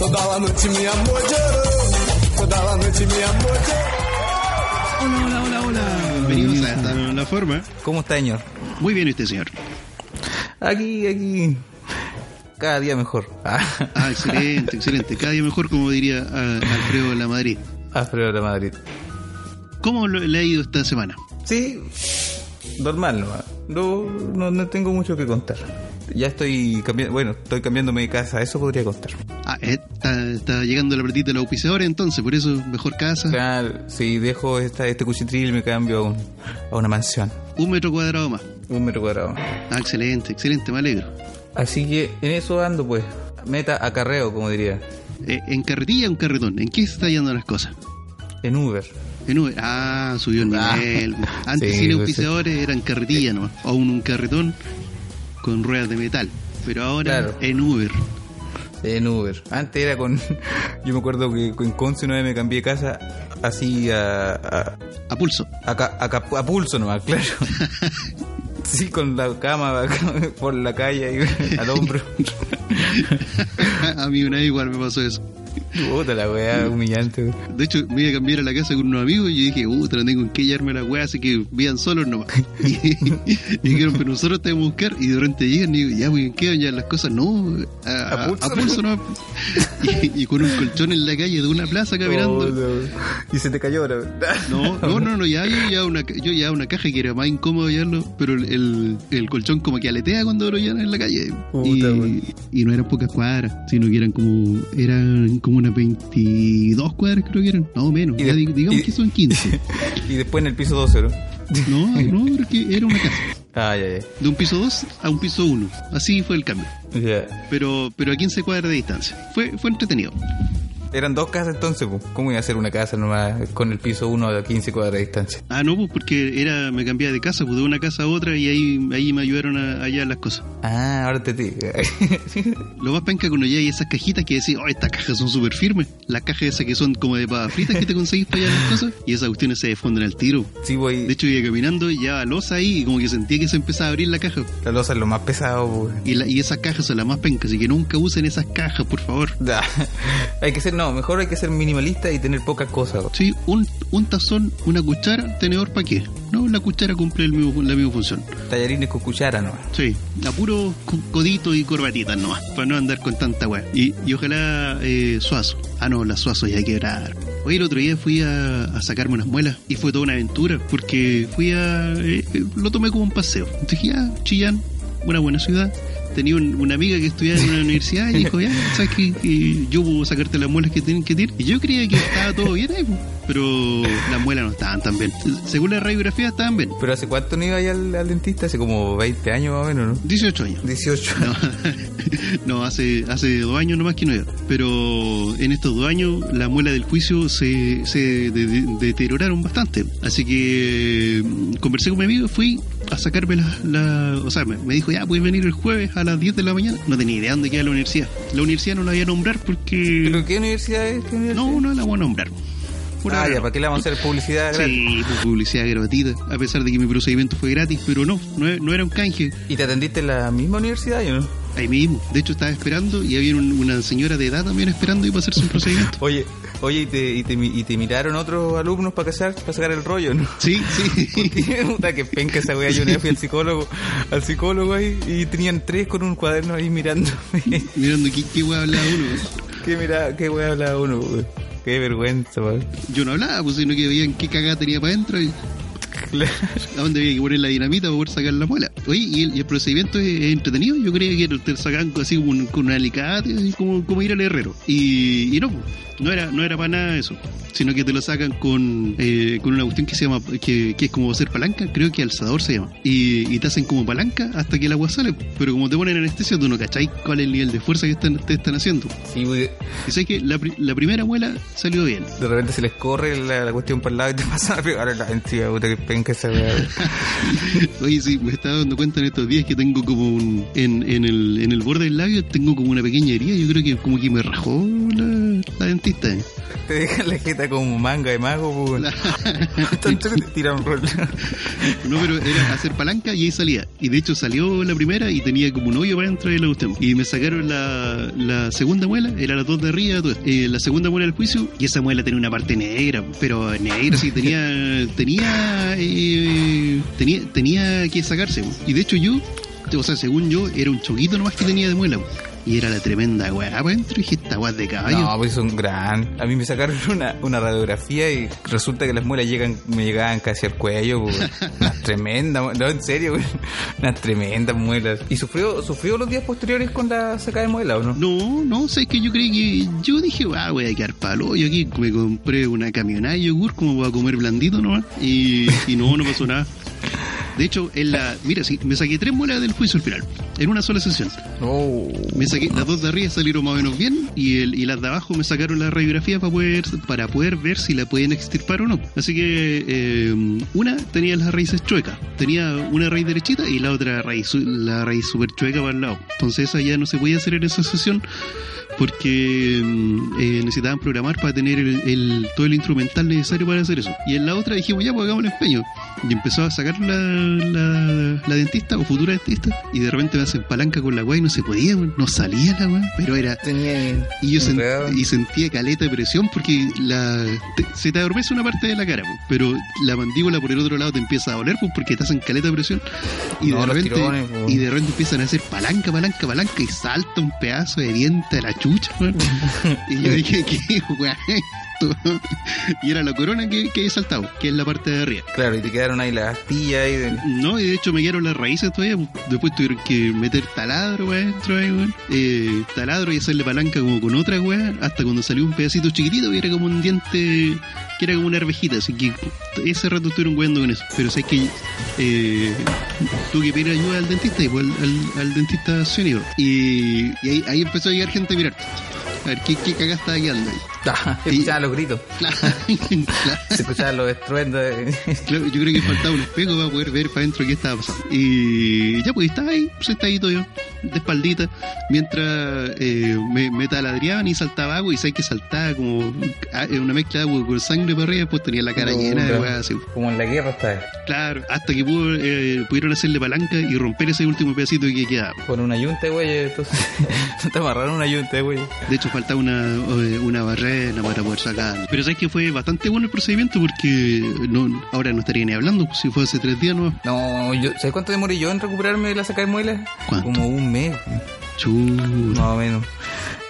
Toda la noche mi amor lloró. Toda la noche mi amor lloró. Hola, hola, hola, hola. Bienvenidos a esta la forma. ¿Cómo está, señor? Muy bien, ¿y usted, señor? Aquí, aquí. Cada día mejor. Ah, Ah, excelente, excelente. Cada día mejor, como diría ah, Alfredo de la Madrid. Alfredo de Madrid. ¿Cómo lo- le ha ido esta semana? Sí, normal nomás. No, no, no tengo mucho que contar. Ya estoy cambiando, bueno, estoy cambiándome de casa, eso podría contar. Ah, eh, está, está llegando la platita de la auspiciadora, entonces, por eso mejor casa. Claro, si dejo esta, este cuchitril me cambio a, un- a una mansión. Un metro cuadrado más. Un metro cuadrado. Ah, excelente, excelente, me alegro. Así que en eso ando pues. Meta acarreo, como diría. Eh, ¿En carretilla o en carretón? ¿En qué se está yendo las cosas? En Uber. En Uber. Ah, subió el Ah. nivel. Antes Sí, sin pues, auspiciadores eran carretilla nomás. O un, un carretón con ruedas de metal. Pero ahora Claro. en Uber. En Uber. Antes era con. Yo me acuerdo que en Conce una vez me cambié de casa así a. a, A pulso. a, a a pulso nomás, claro. Sí, con la cama por la calle y al hombro. a mí una vez igual me pasó eso. Puta la weá, humillante. De hecho, me iba a cambiar a la casa con unos amigos y yo dije, uh, no tengo en qué llevarme la weá, así que vivan solos nomás. Y, y dijeron, pero nosotros te vamos a buscar y de repente llegan y digo, ya, ¿en qué ya las cosas? No, a, A a- pulso. a pulso nomás. Y, y con un colchón en la calle de una plaza caminando. No. Y se te cayó ahora. No, no, no, no, ya yo ya una, yo ya una caja que era más incómodo llevarlo, pero el, el, colchón como que aletea cuando lo llevan en la calle. Puta, y, weón. y no eran pocas cuadras, sino que eran como, eran como unas 22 cuadras creo que eran, no menos, Y de- di- digamos y- que son 15. Y después en el piso 12, ¿no? No, no, pero es que era una casa. Ah, ya, ya. De un piso 2 a un piso 1. Así fue el cambio. Ya. Pero, pero a 15 cuadras de distancia. Fue, fue entretenido. Eran dos casas entonces, pues. ¿Cómo iba a ser una casa nomás con el piso 1 a 15 cuadras de distancia? Ah, no, pues porque era, me cambiaba de casa, pues de una casa a otra y ahí, ahí me ayudaron a, hallar las cosas. Ah, ahora te digo. Lo más penca cuando ya hay esas cajitas que decís, oh, estas cajas son súper firmes. Las cajas esas que son como de papas fritas que te conseguís para hallar las cosas. Y esas cuestiones se defunden al tiro. Sí, voy. De hecho, iba caminando y ya losa ahí y como que sentía que se empezaba a abrir la caja. La losa es lo más pesado, pues. Y, la- y esas cajas son las más pencas, así que nunca usen esas cajas, por favor. Hay que ser, no, mejor hay que ser minimalista y tener pocas cosas. Sí, un, un tazón, una cuchara, tenedor, ¿para qué? No, la cuchara cumple el mismo, la misma función. Tallarines con cuchara nomás. Sí, a puro co- codito y corbatitas nomás, para no andar con tanta weá. Y, y ojalá eh, suazo. Ah, no, las suazos ya quebrar. Hoy el otro día fui a, a sacarme unas muelas y fue toda una aventura porque fui a. eh, eh, lo tomé como un paseo. Dije, ya, Chillán, una buena ciudad. Tenía un- una amiga que estudiaba en una universidad y dijo, ya, ¿sabes? Que yo puedo sacarte las muelas que tienen que tirar. Y yo creía que estaba todo bien ahí, pues, pero las muelas no estaban tan bien. Según la radiografía, estaban bien. Pero ¿hace cuánto no iba ahí al, al dentista? Hace como 20 años más o menos, ¿no? 18 años. 18. No, no, hace, hace dos años nomás que no iba. Pero en estos dos años la muela del juicio se, se de- de- deterioraron bastante. Así que mm, conversé con mi amigo, fui a sacarme la... la- o sea, me, me dijo, ya, puedes venir el jueves a las 10 de la mañana. No tenía idea dónde queda la universidad. La universidad no la voy a nombrar porque... ¿Pero qué universidad es? ¿Qué universidad? No, no la voy a nombrar. Ah, ya. ¿para qué le vamos a hacer publicidad gratis? Sí, pues, publicidad gratuita, a pesar de que mi procedimiento fue gratis, pero no, no, no era un canje. ¿Y te atendiste en la misma universidad, yo no? Ahí mismo. De hecho, estaba esperando y había un- una señora de edad también esperando y para hacerse un procedimiento. Oye, oye, ¿y te, y te, y te miraron otros alumnos para casar, para sacar el rollo, no? Sí, sí. Puta que penca esa wea, yo una vez fui al psicólogo, al psicólogo ahí, y tenían tres con un cuaderno ahí mirándome. Mirando qué, qué weá hablaba uno. qué mira, qué wea hablaba uno, wey. Qué vergüenza. Yo no hablaba, pues sino que veían qué cagada tenía para adentro y a dónde había que poner la dinamita para poder sacar la muela. Oye, y el, y el procedimiento es, es entretenido. Yo creía que te sacaban así como un- con un alicate, así como, como ir al herrero. Y, y no, no era, no era para nada eso. Sino que te lo sacan con, eh, con una cuestión que se llama, que, que es como hacer palanca, creo que alzador se llama. Y, y te hacen como palanca hasta que el agua sale. Pero como te ponen anestesia, tú no cacháis cuál es el nivel de fuerza que están, te están haciendo. Sí. Y sé que la, la primera muela salió bien. De repente se les corre la, la cuestión para el lado y te pasan a pegar la encía, puta que esa wea. wey. Oye, sí, me estaba dando cuenta en estos días que tengo como un. En, en, el, en el borde del labio tengo como una pequeña herida. Yo creo que como que me rajó la dentista. Te dejan la jeta como manga de mago, pues. Te tiran rol. No, pero era hacer palanca y ahí salía. Y de hecho salió la primera y tenía como un hoyo para dentro de la cuestión. Y me sacaron la, la segunda muela, era las dos de arriba. Eh, la segunda muela del juicio, y esa muela tenía una parte negra, pero negra, sí, tenía, tenía, eh, tenía, tenía que sacarse. Y de hecho yo, o sea, según yo, era un choquito nomás que tenía de muela. Y era la tremenda weá adentro. Y dije, esta weá de caballo. No, pues son gran. A mí me sacaron una, una radiografía y resulta que las muelas llegan, me llegaban casi al cuello, pues. Unas tremendas, no, en serio, güey. Unas tremendas muelas. ¿Y sufrió, sufrió los días posteriores con la sacada de muela o no? No, no, sé que yo creí que. Yo dije, ah, voy a quedar palo. Yo aquí me compré una camionada de yogur, como voy a comer blandito nomás. Y, y no, no pasó nada. De hecho, en la. Mira, sí, me saqué tres muelas del juicio al final, en una sola sesión. No. Me saqué, las dos de arriba salieron más o menos bien y, el, y las de abajo me sacaron la radiografía para poder, para poder ver si la pueden extirpar o no. Así que eh, una tenía las raíces chuecas, tenía una raíz derechita y la otra raíz, la raíz súper chueca para el lado. Entonces esa ya no se podía hacer en esa sesión porque mm, eh, necesitaban programar para tener el, el- todo el instrumental necesario para hacer eso. Y en la otra dijimos, ya, pues hagamos el empeño. Y empezó a sacar la, la, la dentista o futura dentista y de repente me hacen palanca con la weá y no se podía, no salía la weá, pero era... Y yo sen- enredado. y sentía caleta de presión porque la te- se te adormece una parte de la cara, po, pero la mandíbula por el otro lado te empieza a doler pues, porque te hacen caleta de presión y, No, de repente, tirones, po. y de repente empiezan a hacer palanca, palanca, palanca y salta un pedazo de diente a la chucha. weón. y yo dije, ¿qué weá y era la corona que, que había saltado, que es la parte de arriba. Claro, y te quedaron ahí las astillas ahí de... No, y de hecho me quedaron las raíces todavía. pues. Después tuvieron que meter taladro para adentro ahí, weón. Eh, taladro y hacerle palanca como con otra weá. Hasta cuando salió un pedacito chiquitito que era como un diente, que era como una arvejita. Así que ese rato estuvieron jugando con eso. Pero sé que eh, tuve que pedir ayuda al dentista y pues, al, al- al dentista Sonido. Y, y ahí, ahí empezó a llegar gente a mirar. A ver, ¿qué, qué cagada está quedando ahí? Ah, escuchaban los gritos, Claro, claro. se escuchaban los estruendos. de- Claro, yo creo que faltaba un espejo para poder ver para adentro qué estaba pasando. Y ya, pues estaba ahí, sentadito yo, de espaldita, mientras eh, me, me taladreaban y saltaba agua, y sabes que saltaba como ah, eh, una mezcla de agua con sangre para arriba, pues tenía la cara llena de weas así. Como en la guerra está. Claro, hasta que pudo, eh, pudieron hacerle palanca y romper ese último pedacito que quedaba. Con una yunta güey, entonces. te amarraron una yunta güey. De hecho, faltaba una, eh, una barrera para poder sacar. Pero sabes que fue bastante bueno el procedimiento porque no, ahora no estaría ni hablando, pues, si fue hace tres días, ¿no? No, yo, ¿sabes cuánto demoré yo en recuperarme de la saca de muelas? ¿Cuánto? Como un mes, Chuta. más o menos.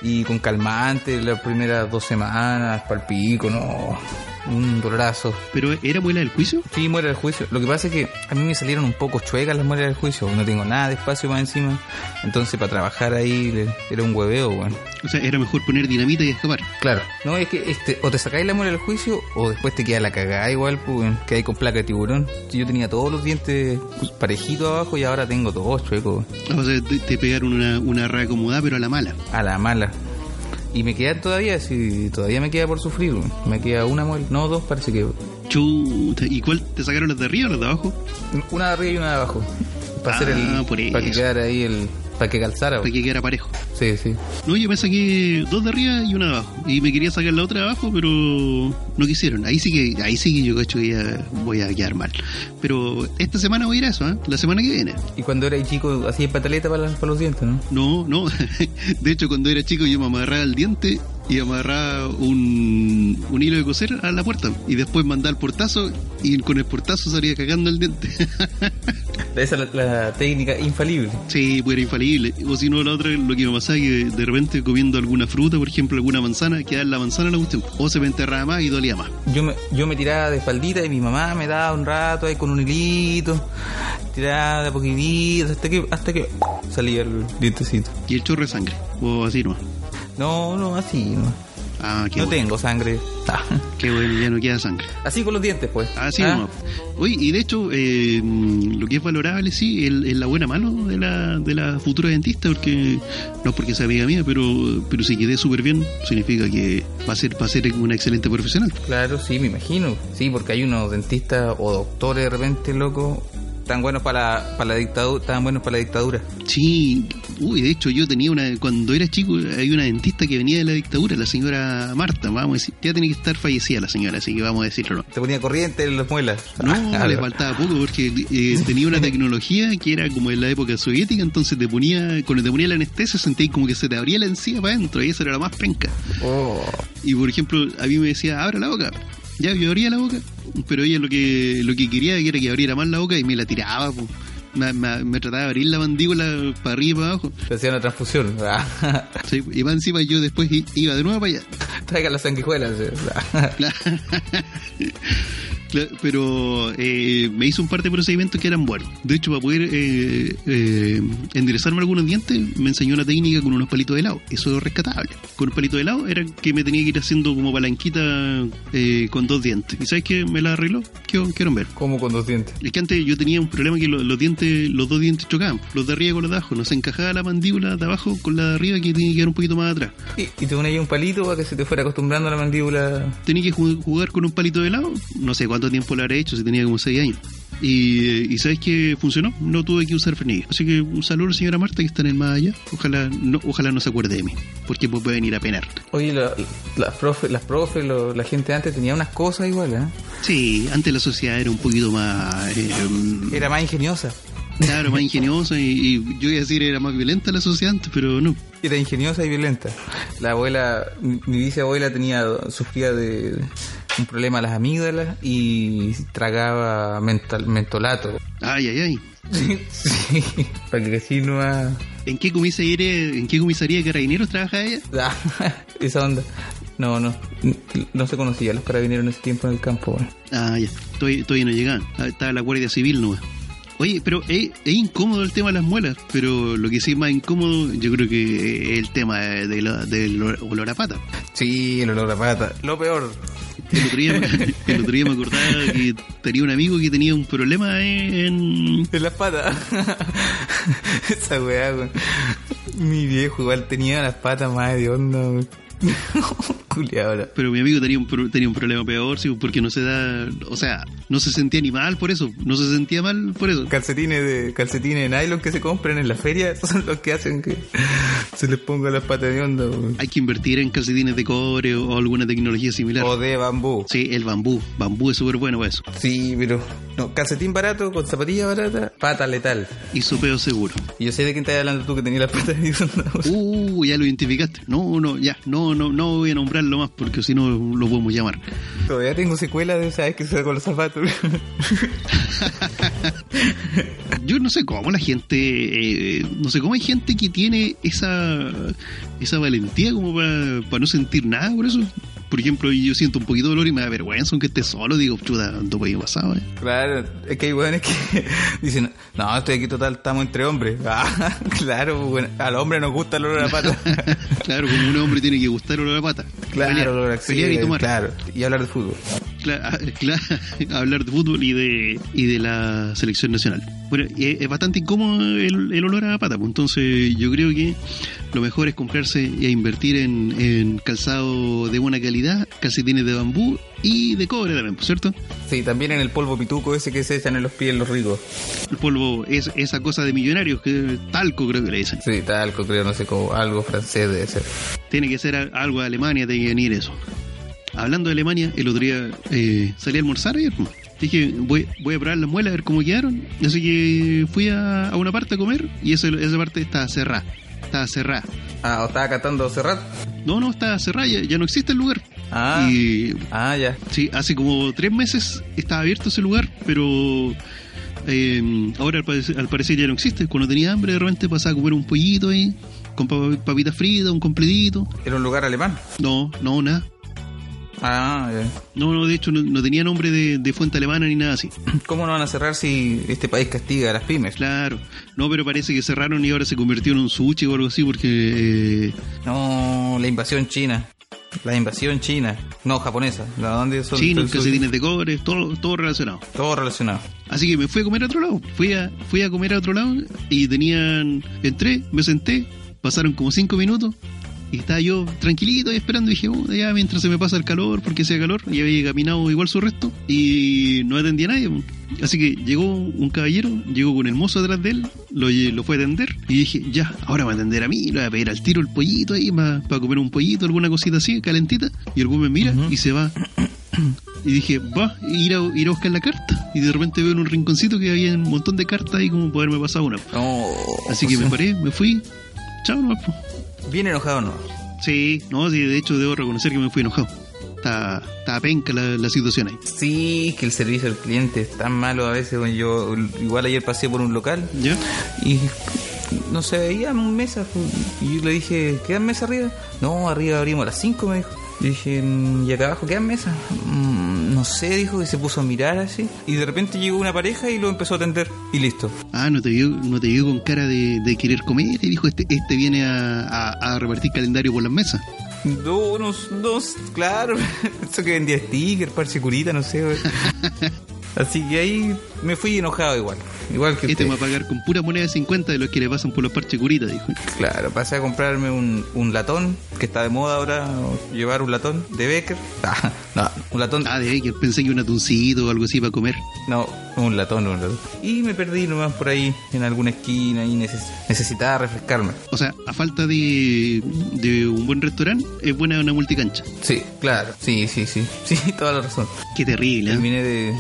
Y con calmante las primeras dos semanas, palpico, no. Un dolorazo. ¿Pero era muela del juicio? Sí, muera del juicio. Lo que pasa es que a mí me salieron un poco chuecas las muelas del juicio. No tengo nada de espacio más encima. Entonces, para trabajar ahí era un hueveo, bueno. O sea, era mejor poner dinamita y escapar. Claro. No, es que este, o te sacáis la muela del juicio o después te queda la cagada igual, pues, que hay con placa de tiburón. Yo tenía todos los dientes parejitos abajo y ahora tengo todos chuecos. O sea, te, te pegaron una, una reacomodada, pero a la mala. A la mala. Y me quedan todavía, sí, todavía me queda por sufrir. Me queda una muela, no dos, parece que. Chuta. ¿Y cuál? ¿Te sacaron las de arriba o las de abajo? Una de arriba y una de abajo. Para Ah, hacer el. por Para que quedara ahí el. Para que calzara. Para que quedara parejo. Sí, sí. No, yo me saqué dos de arriba y una de abajo. Y me quería sacar la otra de abajo, pero no quisieron. Ahí sí que, ahí sí que yo cacho que ya voy a quedar mal. Pero esta semana voy a ir a eso, ¿eh? La semana que viene. Y cuando era chico, hacía pataleta para, las- para los dientes, ¿no? No, no. De hecho, cuando era chico yo me amarraba el diente y amarraba un, un hilo de coser a la puerta. Y después mandaba el portazo y con el portazo salía cagando el diente. Esa es la, la técnica infalible. Sí, pues era infalible. O si no, la otra, lo que me pasaba es que de repente comiendo alguna fruta, por ejemplo, alguna manzana, quedaba en la manzana la cuestión. O se me enterraba más y dolía más. Yo me, yo me tiraba de espaldita y mi mamá me daba un rato ahí con un hilito, tiraba de a poquitito hasta que, hasta que salía el dientecito. Y el chorro de sangre. O así no. No, no, así, no. Ah, qué no bueno. tengo sangre. Ah. Qué bueno, ya no queda sangre. Así con los dientes, pues. Así Ah. Oye, y de hecho, eh, lo que es valorable, sí, es es la buena mano de la, de la futura dentista, porque no es porque sea amiga mía, pero, pero si quedé súper bien, significa que va a ser, va a ser una excelente profesional. Claro, sí, me imagino. Sí, porque hay unos dentistas o doctores de repente, loco, Tan buenos para la, para la dictadura, tan buenos para la dictadura. Sí, uy, de hecho yo tenía una, cuando era chico, hay una dentista que venía de la dictadura, la señora Marta, vamos a decir, ya tiene que estar fallecida la señora, así que vamos a decirlo. Te ponía corriente en las muelas. No, Ah, le faltaba poco porque eh, tenía una tecnología que era como en la época soviética, entonces te ponía, cuando te ponía la anestesia sentías como que se te abría la encía para adentro y eso era lo más penca. Oh. Y por ejemplo, a mí me decía, abra la boca. Ya, yo abría la boca, pero ella lo que lo que quería era que abriera más la boca y me la tiraba. po. Me, me- me trataba de abrir la mandíbula para arriba y para abajo. Te hacía una transfusión. Ah. Sí, y más encima yo después iba de nuevo para allá. Traiga las sanguijuelas. Claro. Pero eh, me hizo un par de procedimientos que eran buenos. De hecho, para poder eh, eh, enderezarme algunos dientes, me enseñó una técnica con unos palitos de helado. Eso es rescatable. Con un palito de helado era que me tenía que ir haciendo como palanquita eh, con dos dientes. ¿Y sabes qué? Me la arregló. Quiero, quiero ver. Como con dos dientes. Es que antes yo tenía un problema que lo- los dientes, los dos dientes chocaban, los de arriba con los de abajo, no se encajaba la mandíbula de abajo con la de arriba que tenía que quedar un poquito más atrás. Y, y te ponías ahí un palito para que se te fuera acostumbrando a la mandíbula. tenía que ju- jugar con un palito de helado, no sé cuánto tiempo lo habré hecho, si tenía como 6 años. Y, y ¿sabes que funcionó? No tuve que usar frenillo. Así que un saludo a la señora Marta que está en el más allá. Ojalá no, ojalá no se acuerde de mí, porque pues venir a penar. Oye, la- las profes, las profes lo- la gente antes tenía unas cosas igual, ¿eh? Sí, antes la sociedad era un poquito más... eh, Era más ingeniosa. claro, más ingeniosa y, y yo iba a decir era más violenta la sociedad antes, pero no. Era ingeniosa y violenta. La abuela, mi mi bisabuela tenía, sufría de un problema a las amígdalas y tragaba mental, mentolato. Ay, ay, ay. sí, para que así no ha... ¿En qué comisaría, en qué comisaría de carabineros trabaja ella? Ah, esa onda. No, no, no se conocía los carabineros en ese tiempo en el campo. bueno. Ah, ya. Todavía, todavía no llegaban. Ah, Estaba la Guardia Civil nomás. Oye, pero es, es incómodo el tema de las muelas, pero lo que sí es más incómodo, yo creo que es el tema de la- del olor a pata. Sí, el olor a pata. Lo peor. El otro, día, me- el otro día me acordaba que tenía un amigo que tenía un problema en... En las patas. Esa weá, weón. Mi viejo igual tenía las patas más de onda, weón. Culeado, ahora. Pero mi amigo tenía un, tenía un problema peor, sí, porque no se da... O sea, no se sentía ni mal por eso, no se sentía mal por eso. Calcetines de calcetines de nylon que se compran en la feria esos son los que hacen que se les ponga las patas de onda. Hay que invertir en calcetines de cobre o, o alguna tecnología similar. O de bambú. Sí, el bambú. Bambú es súper bueno para eso. Sí, pero no, calcetín barato con zapatilla barata, pata letal. Y sopeo seguro. Y yo sé de quién estás hablando tú que tenías las patas de onda. Uh, ya lo identificaste. No, no, ya, no, no, no voy a nombrarlo más porque si no lo podemos llamar. Todavía tengo secuelas de esa vez que se con los zapatos. Yo no sé cómo la gente, eh, no sé cómo hay gente que tiene esa, esa valentía como para no sentir nada por eso. Por ejemplo, yo siento un poquito de dolor y me da vergüenza aunque esté solo. Digo, chuta, ando por ahí pasado. eh. Claro, es que hay weones que dicen, no, estoy aquí total, estamos entre hombres. Ah, claro, bueno, al hombre nos gusta el olor a pata. claro, como un hombre tiene que gustar el olor a pata. Claro, pelear, el olor a pelear y axila, tomar. Claro, y hablar de fútbol. Cla- cla- hablar de fútbol y de y de la selección nacional. Bueno, es, bastante incómodo el, el olor a pata, pues entonces yo creo que lo mejor es comprarse e invertir en, en calzado de buena calidad, calcetines de bambú y de cobre también, ¿por cierto? Sí, también en el polvo pituco ese que se echan en los pies los ricos. El polvo es esa cosa de millonarios, que talco creo que le dicen. Sí, talco, creo, no sé, como algo francés debe ser. Tiene que ser algo de Alemania, tiene que venir eso. Hablando de Alemania, el otro día eh, salí a almorzar ayer. Dije, voy, voy a probar las muelas a ver cómo quedaron. Así que fui a, a una parte a comer y esa, esa parte estaba cerrada. Estaba cerrada. Ah, ¿o estaba catando Serrat? No, no, estaba cerrada, ya, ya no existe el lugar. Ah. Y Ah, ya. sí, hace como tres meses estaba abierto ese lugar, pero eh, ahora al parecer, al parecer ya no existe. Cuando tenía hambre, de repente pasaba a comer un pollito ahí, con pap- papitas fritas, un completito. Era un lugar alemán. No, no, nada. Ah, ya. No, no, de hecho no, no tenía nombre de, de fuente alemana ni nada así. ¿Cómo no van a cerrar si este país castiga a las pymes? Claro. No, pero parece que cerraron y ahora se convirtió en un sushi o algo así porque... eh, No, la invasión china. La invasión china. No, japonesa. ¿La dónde son? chinos, calcetines de cobre, todo, todo relacionado. Todo relacionado. Así que me fui a comer a otro lado. Fui a, fui a comer a otro lado y tenían... Entré, me senté, pasaron como cinco minutos Y estaba yo tranquilito y esperando. Y dije, oh, ya mientras se me pasa el calor, porque sea calor. Y había caminado igual su resto. Y no atendía a nadie. Así que llegó un caballero, llegó con el mozo atrás de él, lo, lo fue a atender. Y dije, ya, ahora me va a atender a mí. Le voy a pedir al tiro el pollito ahí para comer un pollito, alguna cosita así, calentita. Y el güey me mira y se va. Y dije, va, ir a, ir a buscar la carta. Y de repente veo en un rinconcito que había un montón de cartas ahí como poderme pasar una. No, Así que me paré, me fui. Chao, nomás, po. Bien enojado, ¿no? Sí, no, sí, de hecho debo reconocer que me fui enojado. Está, está penca la, la situación ahí. Sí, que el servicio al cliente es tan malo a veces. Yo igual ayer pasé por un local ¿Ya? y no se veía mesa. Y yo le dije, ¿quedan mesa arriba? No, arriba abrimos a las 5, me dijo. Y dije, "Mm, ¿y acá abajo quedan mesas? "Mm, no sé, dijo, y se puso a mirar así. Y de repente llegó una pareja y lo empezó a atender. Y listo. Ah, no te vio, no te vio con cara de, de querer comer y dijo, este, este viene a, a- a repartir calendario por las mesas. No, no, no, claro. Eso que vendía sticker, parche curita, no sé. Así que ahí me fui enojado igual. Igual que Este usted. va a pagar con pura moneda de 50 de los que le pasan por los parches curitas, dijo. Claro, pasé a comprarme un, un latón, que está de moda ahora, llevar un latón de Becker. Ah, no, un latón. Ah, de que pensé que un atuncito o algo así para comer. No, un latón, un latón. Y me perdí nomás por ahí, en alguna esquina, y neces- necesitaba refrescarme. O sea, a falta de, de un buen restaurante, es buena una multicancha. Sí, claro, sí, sí, sí. Sí, toda la razón. Qué terrible, ¿eh? Terminé de.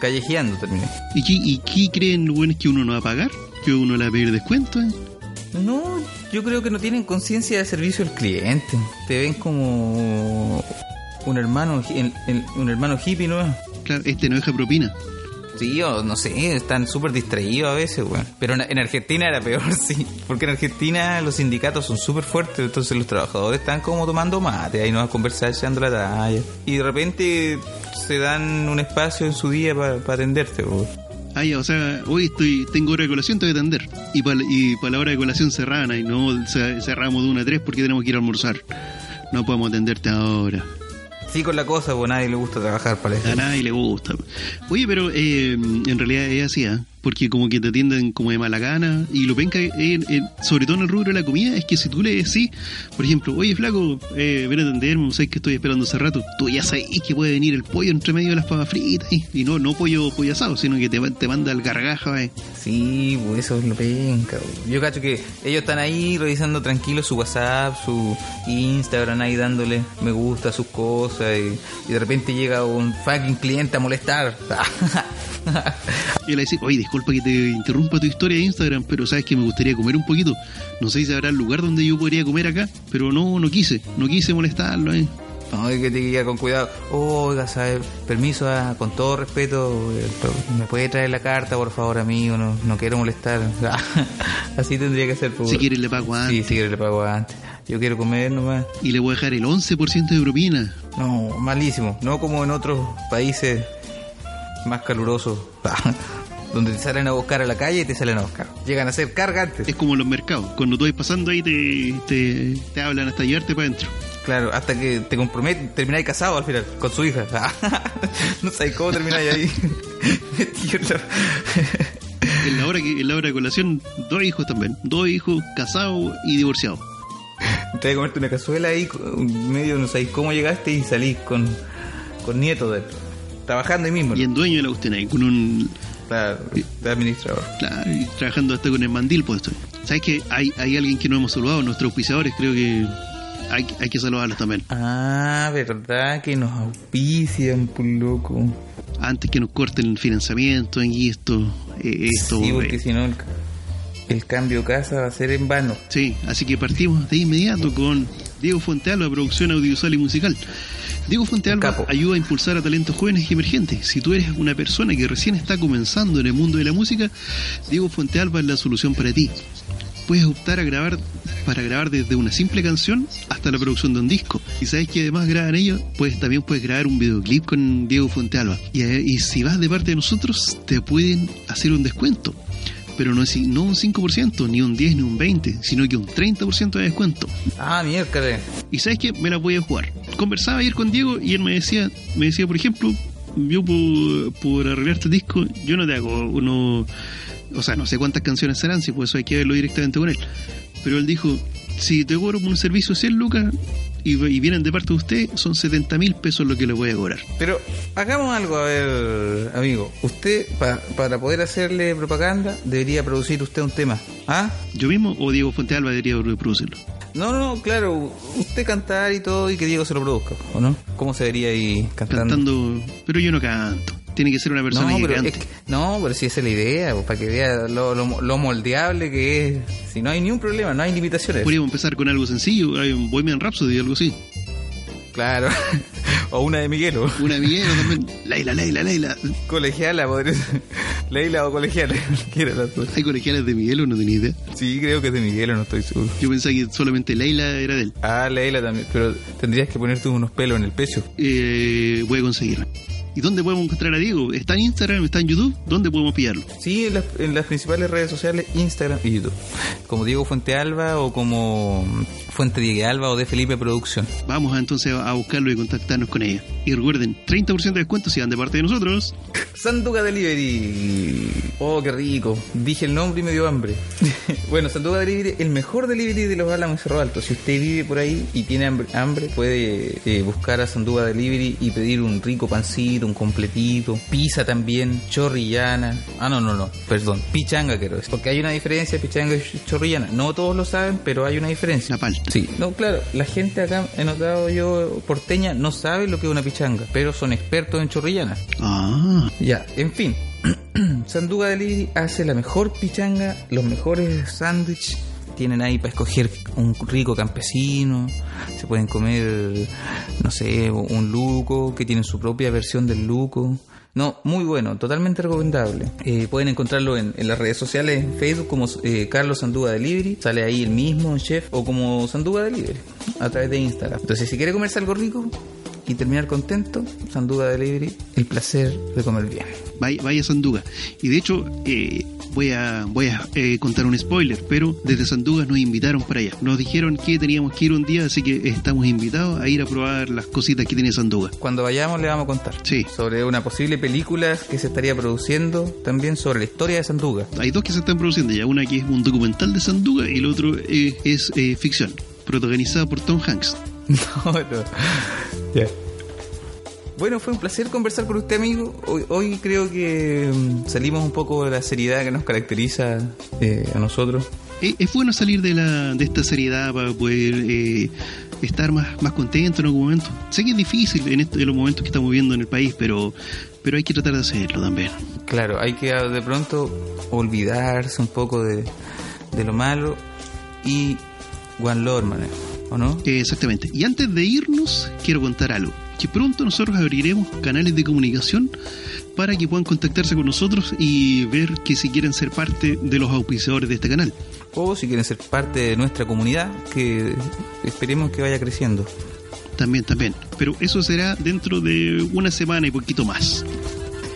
callejeando, terminé. ¿Y qué, ¿Y qué creen los buenos que uno no va a pagar? ¿Que uno le va a pedir descuento? eh? No, yo creo que no tienen conciencia de servicio al cliente. Te ven como un hermano, un hermano hippie, ¿no? Claro, este no deja propina. Sí, o no sé, están súper distraídos a veces, weón. Pero en, en Argentina era peor, sí. Porque en Argentina los sindicatos son súper fuertes, entonces los trabajadores están como tomando mate, ahí nos conversar echando la talla. Y de repente se dan un espacio en su día para atenderte. Ah, o sea, hoy estoy, tengo hora de colación, te voy a atender. Y para pa la hora de colación cerrada, y no ce- cerramos de una a tres porque tenemos que ir a almorzar. No podemos atenderte ahora. Sí, con la cosa, pues a nadie le gusta trabajar para eso. A nadie le gusta. Oye, pero eh, en realidad es así, ¿ah? Porque como que te atienden como de mala gana. Y lo penca, eh, sobre todo en el rubro de la comida, es que si tú le decís, por ejemplo, oye, flaco, eh, ven a atenderme, sabes que estoy esperando hace rato. Tú ya sabes que puede venir el pollo entre medio de las papas fritas. Y, y no no pollo, pollo asado, sino que te, te manda el gargajo, eh. Sí, pues eso es lo penca. weón. Yo cacho que ellos están ahí revisando tranquilo su WhatsApp, su Instagram, ahí dándole me gusta a sus cosas y, y de repente llega un fucking cliente a molestar. Y le decís, oye, disculpa que te interrumpa tu historia de Instagram, pero sabes que me gustaría comer un poquito. No sé si habrá lugar donde yo podría comer acá, pero no, no quise, no quise molestarlo, eh. No, hay que te guía con cuidado. Oiga, ¿sabe? permiso, ah, con todo respeto, ¿me puede traer la carta, por favor, amigo? No, no quiero molestar. Así tendría que ser. pues. Si quiere le pago Sí, antes. si quiere le pago antes. Yo quiero comer nomás. Y le voy a dejar el 11% de propina. No, malísimo. No como en otros países más calurosos, donde te salen a buscar a la calle y te salen a buscar. Llegan a ser cargantes. Es como los mercados. Cuando tú vas pasando ahí te, te, te hablan hasta llevarte para adentro. Claro, hasta que te comprometes, termináis casado al final, con su hija. no sabes cómo termináis ahí. En la- hora que en la hora de colación, dos hijos también. Dos hijos casados y divorciados. Te vas a comerte una cazuela ahí, medio no sabéis cómo llegaste y salís con, con nietos de Trabajando ahí mismo. Y en dueño de la cuestión ahí, con un... Claro, de administrador. Claro, y trabajando hasta con el mandil, pues estoy. ¿Sabes que hay, hay alguien que no hemos saludado? Nuestros auspiciadores, creo que hay, hay que saludarlos también. Ah, verdad que nos auspician, por loco. Antes que nos corten el financiamiento y esto... eh, esto sí, eh, porque si no el, el cambio casa va a ser en vano. Sí, así que partimos de inmediato con Diego Fuentealba, producción audiovisual y musical. Diego Fuentealba ayuda a impulsar a talentos jóvenes y emergentes. Si tú eres una persona que recién está comenzando en el mundo de la música, Diego Fuentealba es la solución para ti. Puedes optar a grabar para grabar desde una simple canción hasta la producción de un disco. Y sabes que además graban ellos, pues también puedes grabar un videoclip con Diego Fuentealba. Y, eh, y si vas de parte de nosotros, te pueden hacer un descuento pero no, es, no un 5%, ni un 10, ni un 20, sino que un 30% de descuento. Ah, miércoles. Y sabes qué, me la voy a jugar. Conversaba ayer con Diego y él me decía, me decía, por ejemplo, yo por, por arreglarte el disco, yo no te hago uno, o sea, no sé cuántas canciones serán, si por eso hay que verlo directamente con él. Pero él dijo, Si te cobro por un servicio de 100 lucas y, y vienen de parte de usted, son 70 mil pesos lo que le voy a cobrar. Pero hagamos algo, a ver, amigo. Usted, pa- para poder hacerle propaganda, debería producir usted un tema. ¿Ah? ¿Yo mismo o Diego Fuentealba debería reproducirlo? No, no, claro. Usted cantar y todo y que Diego se lo produzca, ¿o no? ¿Cómo se vería ahí cantando? Cantando, pero yo no canto. Tiene que ser una persona No que pero, cante. es que- no, pero si esa es la idea, pues, para que vea lo, lo- lo moldeable que es. Si no hay ni un problema, no hay limitaciones. Podríamos empezar con algo sencillo, hay un Bohemian Rhapsody, algo así. Claro. o una de Miguelo. Una amiguera también. Leila, Leila, Leila. Colegiala, podría ser. Leila o colegiala. de. ¿Hay colegiales de Miguel o no tenía idea? Sí, creo que es de Miguelo, no estoy seguro. Yo pensaba que solamente Leila era de él. Ah, Leila también, pero tendrías que ponerte unos pelos en el pecho. Eh, voy a conseguirla. ¿Y dónde podemos encontrar a Diego? ¿Está en Instagram? ¿Está en YouTube? ¿Dónde podemos pillarlo? Sí, en las, en las principales redes sociales, Instagram y YouTube. Como Diego Fuente Alba o como Fuente Diego Alba o de Felipe Producción. Vamos a, entonces a buscarlo y contactarnos con ella. Y recuerden, 30% de descuento si dan de parte de nosotros. Sanduga Delivery. Oh, qué rico. Dije el nombre y me dio hambre. bueno, Sanduga Delivery, el mejor delivery de los Álamos Cerro Alto. Si usted vive por ahí y tiene hambre, hambre, puede eh, buscar a Sanduga Delivery y pedir un rico pancito, un completito, pizza también, chorrillana. Ah, no, no, no, perdón, pichanga quiero decir. Porque hay una diferencia, pichanga y chorrillana. No todos lo saben, pero hay una diferencia. Napal. Sí, no, claro, la gente acá, he notado yo, porteña, no sabe lo que es una pichanga, pero son expertos en chorrillana. Ah, Ya, en fin. Sanduga Delivery hace la mejor pichanga, los mejores sándwiches. Tienen ahí para escoger un rico campesino. Se pueden comer, no sé, un luco, que tienen su propia versión del luco. No, muy bueno, totalmente recomendable. Eh, pueden encontrarlo en, en las redes sociales, en Facebook como eh, Carlos Sanduga Delivery, sale ahí el mismo chef, o como Sanduga Delivery, a través de Instagram. Entonces, si quiere comerse algo rico y terminar contento, Sanduga Delivery, el placer de comer bien. vaya, vaya Sanduga. Y de hecho, eh, voy a, voy a eh, contar un spoiler, pero desde Sanduga nos invitaron para allá. Nos dijeron que teníamos que ir un día, así que estamos invitados a ir a probar las cositas que tiene Sanduga. Cuando vayamos le vamos a contar Sí. sobre una posible película que se estaría produciendo, también sobre la historia de Sanduga. Hay dos que se están produciendo ya, una que es un documental de Sanduga y el otro eh, es eh, ficción, protagonizada por Tom Hanks. No, no. Bueno, fue un placer conversar con usted, amigo. Hoy, hoy creo que mm, salimos un poco de la seriedad que nos caracteriza eh, a nosotros. Eh, es bueno salir de, la, de esta seriedad para poder eh, estar más, más contento en algún momento. Sé que es difícil en, este- en los momentos que estamos viviendo en el país, pero, pero hay que tratar de hacerlo también. Claro, hay que de pronto olvidarse un poco de, de lo malo y One Lord, man, ¿o no? Eh, exactamente. Y antes de irnos, quiero contar algo. Que pronto nosotros abriremos canales de comunicación para que puedan contactarse con nosotros y ver que si quieren ser parte de los auspiciadores de este canal. O si quieren ser parte de nuestra comunidad, que esperemos que vaya creciendo. También, también. Pero eso será dentro de una semana y poquito más.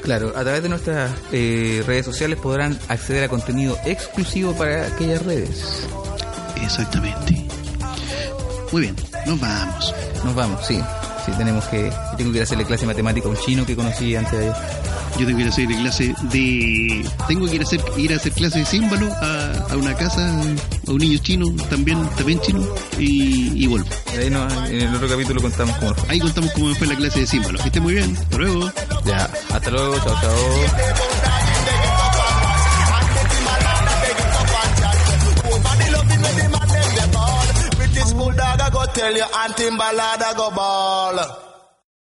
Claro, a través de nuestras eh, redes sociales podrán acceder a contenido exclusivo para aquellas redes. Exactamente. Muy bien, nos vamos. Nos vamos, sí. Sí, tenemos que. Tengo que ir a hacerle clase de matemática a un chino que conocí antes de ayer. Yo tengo que ir a hacer clase de. Tengo que ir a hacer, ir a hacer clase de címbalo a, a una casa, a un niño chino, también, también chino, y, y vuelvo. Ahí no, en el otro capítulo contamos cómo fue. Ahí contamos cómo fue la clase de címbalo. Que esté muy bien. Hasta luego. Ya, hasta luego, chao, chao. tell your auntie Balada go ball.